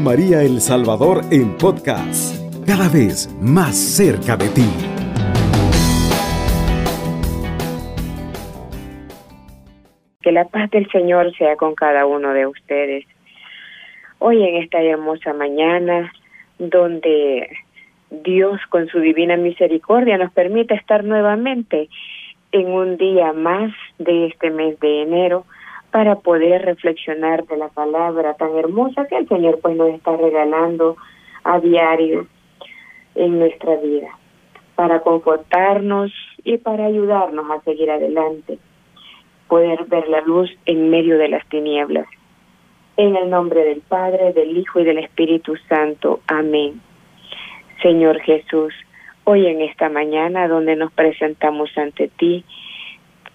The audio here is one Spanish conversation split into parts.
María El Salvador en podcast, cada vez más cerca de ti. Que la paz del Señor sea con cada uno de ustedes. Hoy en esta hermosa mañana, donde Dios con su divina misericordia nos permite estar nuevamente en un día más de este mes de enero, para poder reflexionar de la palabra tan hermosa que el Señor pues nos está regalando a diario en nuestra vida, para confortarnos y para ayudarnos a seguir adelante, poder ver la luz en medio de las tinieblas. En el nombre del Padre, del Hijo y del Espíritu Santo. Amén. Señor Jesús, hoy en esta mañana donde nos presentamos ante ti,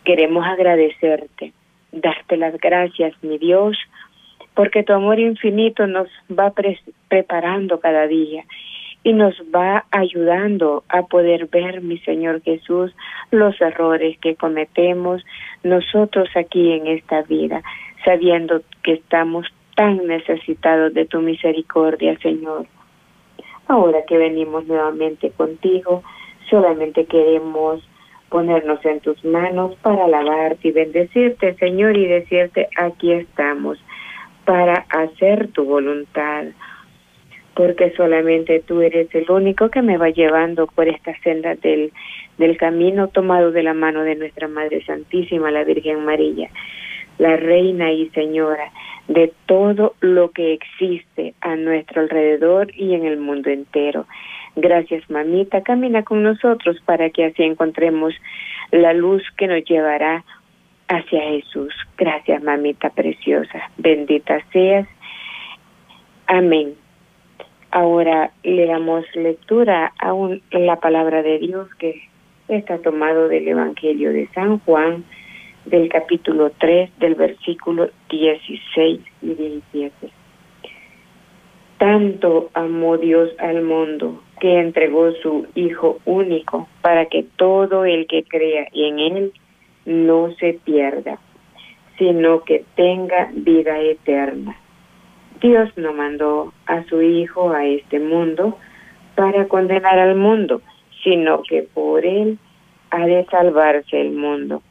queremos agradecerte darte las gracias, mi Dios, porque tu amor infinito nos va preparando cada día y nos va ayudando a poder ver, mi Señor Jesús, los errores que cometemos nosotros aquí en esta vida, sabiendo que estamos tan necesitados de tu misericordia, Señor. Ahora que venimos nuevamente contigo, solamente queremos ponernos en tus manos para alabarte y bendecirte, Señor, y decirte, aquí estamos para hacer tu voluntad, porque solamente tú eres el único que me va llevando por esta senda del, del camino tomado de la mano de nuestra Madre Santísima, la Virgen María, la Reina y Señora de todo lo que existe a nuestro alrededor y en el mundo entero. Gracias, mamita. Camina con nosotros para que así encontremos la luz que nos llevará hacia Jesús. Gracias, mamita preciosa. Bendita seas. Amén. Ahora le damos lectura a la palabra de Dios que está tomado del Evangelio de San Juan, del capítulo 3, del versículo 16 y 17. Tanto amó Dios al mundo que entregó su Hijo único para que todo el que crea en Él no se pierda, sino que tenga vida eterna. Dios no mandó a su Hijo a este mundo para condenar al mundo, sino que por Él ha de salvarse el mundo.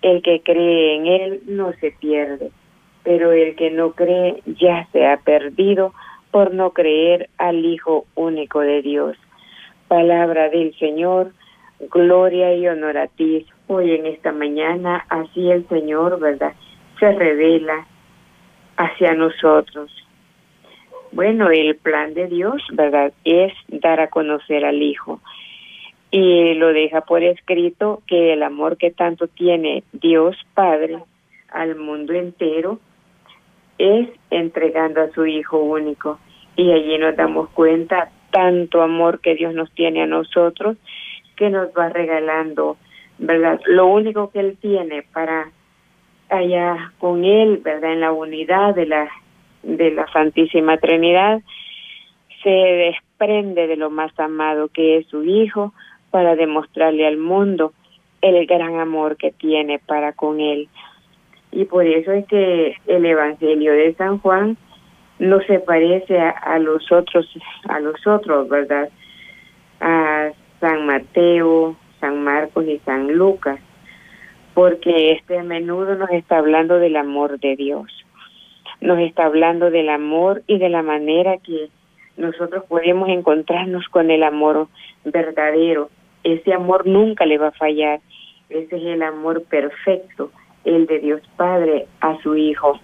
El que cree en Él no se pierde, pero el que no cree ya se ha perdido por no creer al Hijo único de Dios. Palabra del Señor, gloria y honor a ti. Hoy en esta mañana, así el Señor, ¿verdad? Se revela hacia nosotros. Bueno, el plan de Dios, ¿verdad? Es dar a conocer al Hijo. Y lo deja por escrito que el amor que tanto tiene Dios Padre al mundo entero es entregando a su Hijo único. Y allí nos damos cuenta tanto amor que Dios nos tiene a nosotros, que nos va regalando, ¿verdad? Lo único que Él tiene para allá con Él, ¿verdad? En la unidad de la, de la Santísima Trinidad, se desprende de lo más amado que es su Hijo para demostrarle al mundo el gran amor que tiene para con Él. Y por eso es que el Evangelio de San Juan no se parece a, los otros, a los otros, ¿verdad? A San Mateo, San Marcos y San Lucas, porque este a menudo nos está hablando del amor de Dios, nos está hablando del amor y de la manera que nosotros podemos encontrarnos con el amor verdadero. Ese amor nunca le va a fallar. Ese es el amor perfecto, el de Dios Padre a su Hijo.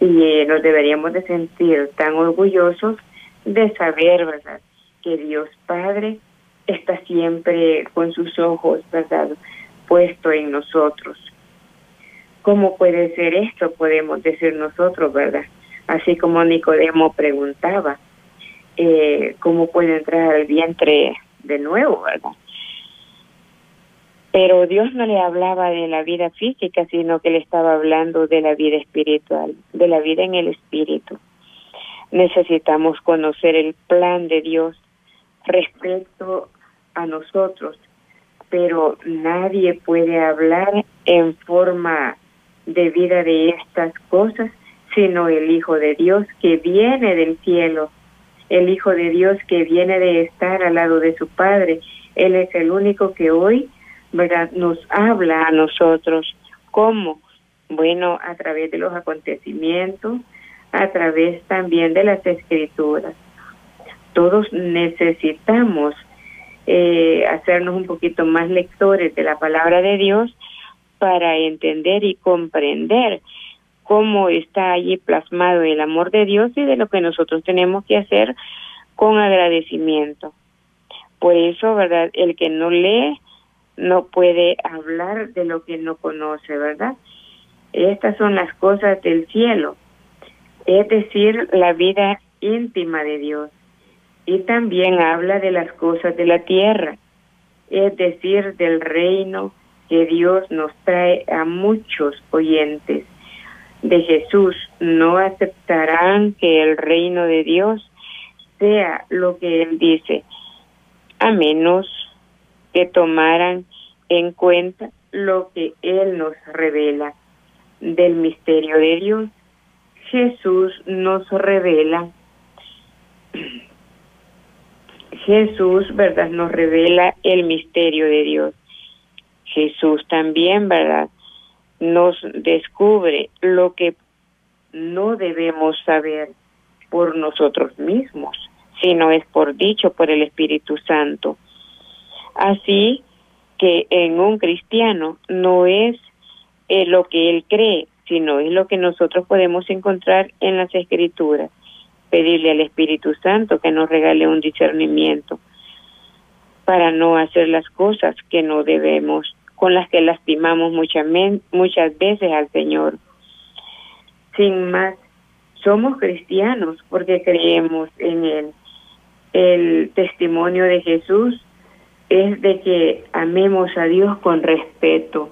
Y eh, nos deberíamos de sentir tan orgullosos de saber, ¿verdad? Que Dios Padre está siempre con sus ojos, ¿verdad? Puesto en nosotros. ¿Cómo puede ser esto? Podemos decir nosotros, ¿verdad? Así como Nicodemo preguntaba, eh, ¿cómo puede entrar al vientre de nuevo, verdad? Pero Dios no le hablaba de la vida física, sino que le estaba hablando de la vida espiritual, de la vida en el espíritu. Necesitamos conocer el plan de Dios respecto a nosotros, pero nadie puede hablar en forma de vida de estas cosas sino el Hijo de Dios que viene del cielo, el Hijo de Dios que viene de estar al lado de su Padre. Él es el único que hoy ¿verdad? nos habla a nosotros. ¿Cómo? Bueno, a través de los acontecimientos, a través también de las escrituras. Todos necesitamos eh, hacernos un poquito más lectores de la palabra de Dios para entender y comprender cómo está allí plasmado el amor de Dios y de lo que nosotros tenemos que hacer con agradecimiento. Por eso, ¿verdad? El que no lee no puede hablar de lo que no conoce, ¿verdad? Estas son las cosas del cielo, es decir, la vida íntima de Dios. Y también habla de las cosas de la tierra, es decir, del reino que Dios nos trae a muchos oyentes de Jesús no aceptarán que el reino de Dios sea lo que Él dice, a menos que tomaran en cuenta lo que Él nos revela del misterio de Dios. Jesús nos revela, Jesús, ¿verdad? Nos revela el misterio de Dios. Jesús también, ¿verdad? nos descubre lo que no debemos saber por nosotros mismos, sino es por dicho por el Espíritu Santo. Así que en un cristiano no es eh, lo que él cree, sino es lo que nosotros podemos encontrar en las escrituras. Pedirle al Espíritu Santo que nos regale un discernimiento para no hacer las cosas que no debemos con las que lastimamos muchas, muchas veces al Señor. Sin más, somos cristianos porque creemos en Él. El testimonio de Jesús es de que amemos a Dios con respeto.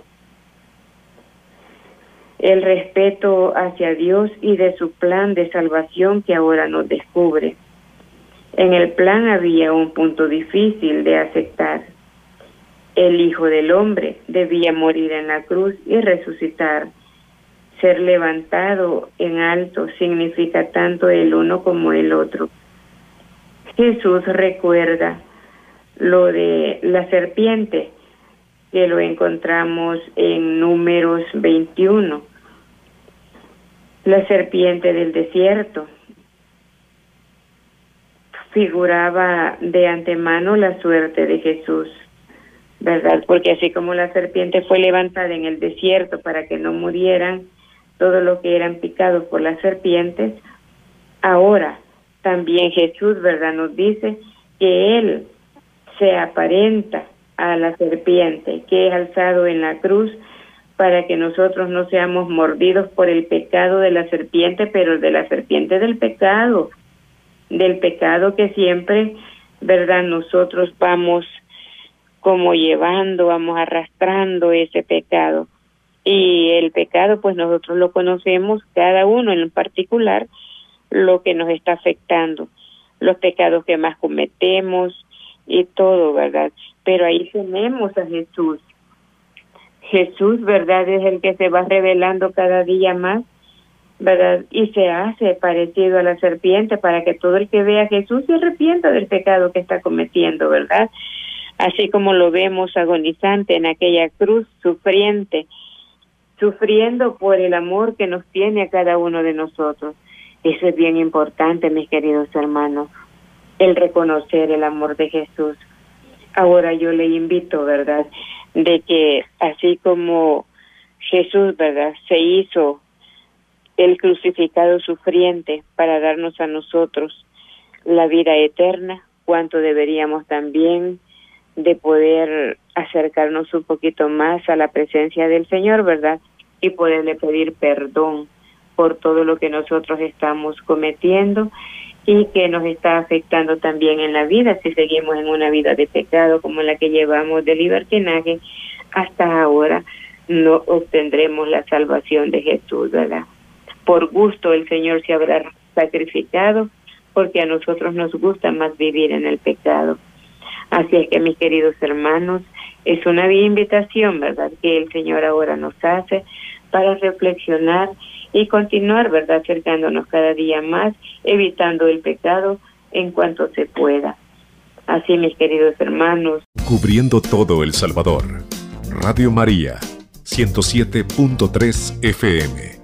El respeto hacia Dios y de su plan de salvación que ahora nos descubre. En el plan había un punto difícil de aceptar el Hijo del Hombre debía morir en la cruz y resucitar. Ser levantado en alto significa tanto el uno como el otro. Jesús recuerda lo de la serpiente, que lo encontramos en números 21. La serpiente del desierto figuraba de antemano la suerte de Jesús ¿verdad? Porque así como la serpiente fue levantada en el desierto para que no murieran todos los que eran picados por las serpientes, ahora también Jesús, ¿verdad? Nos dice que Él se aparenta a la serpiente que es alzado en la cruz para que nosotros no seamos mordidos por el pecado de la serpiente, pero de la serpiente del pecado, del pecado que siempre, ¿verdad? Nosotros vamos como llevando, vamos arrastrando ese pecado. Y el pecado, pues nosotros lo conocemos, cada uno en particular, lo que nos está afectando, los pecados que más cometemos y todo, ¿verdad? Pero ahí tenemos a Jesús. Jesús, ¿verdad? Es el que se va revelando cada día más, ¿verdad? Y se hace parecido a la serpiente para que todo el que vea a Jesús se arrepienta del pecado que está cometiendo, ¿verdad? así como lo vemos agonizante en aquella cruz, sufriente, sufriendo por el amor que nos tiene a cada uno de nosotros. Eso es bien importante, mis queridos hermanos, el reconocer el amor de Jesús. Ahora yo le invito, ¿verdad?, de que así como Jesús, ¿verdad?, se hizo el crucificado sufriente para darnos a nosotros la vida eterna, cuánto deberíamos también de poder acercarnos un poquito más a la presencia del Señor, ¿verdad? Y poderle pedir perdón por todo lo que nosotros estamos cometiendo y que nos está afectando también en la vida si seguimos en una vida de pecado como la que llevamos de libertinaje hasta ahora no obtendremos la salvación de Jesús, ¿verdad? Por gusto el Señor se habrá sacrificado porque a nosotros nos gusta más vivir en el pecado. Así es que mis queridos hermanos, es una invitación, ¿verdad?, que el Señor ahora nos hace para reflexionar y continuar, ¿verdad?, acercándonos cada día más, evitando el pecado en cuanto se pueda. Así, mis queridos hermanos. Cubriendo todo El Salvador. Radio María, 107.3 FM.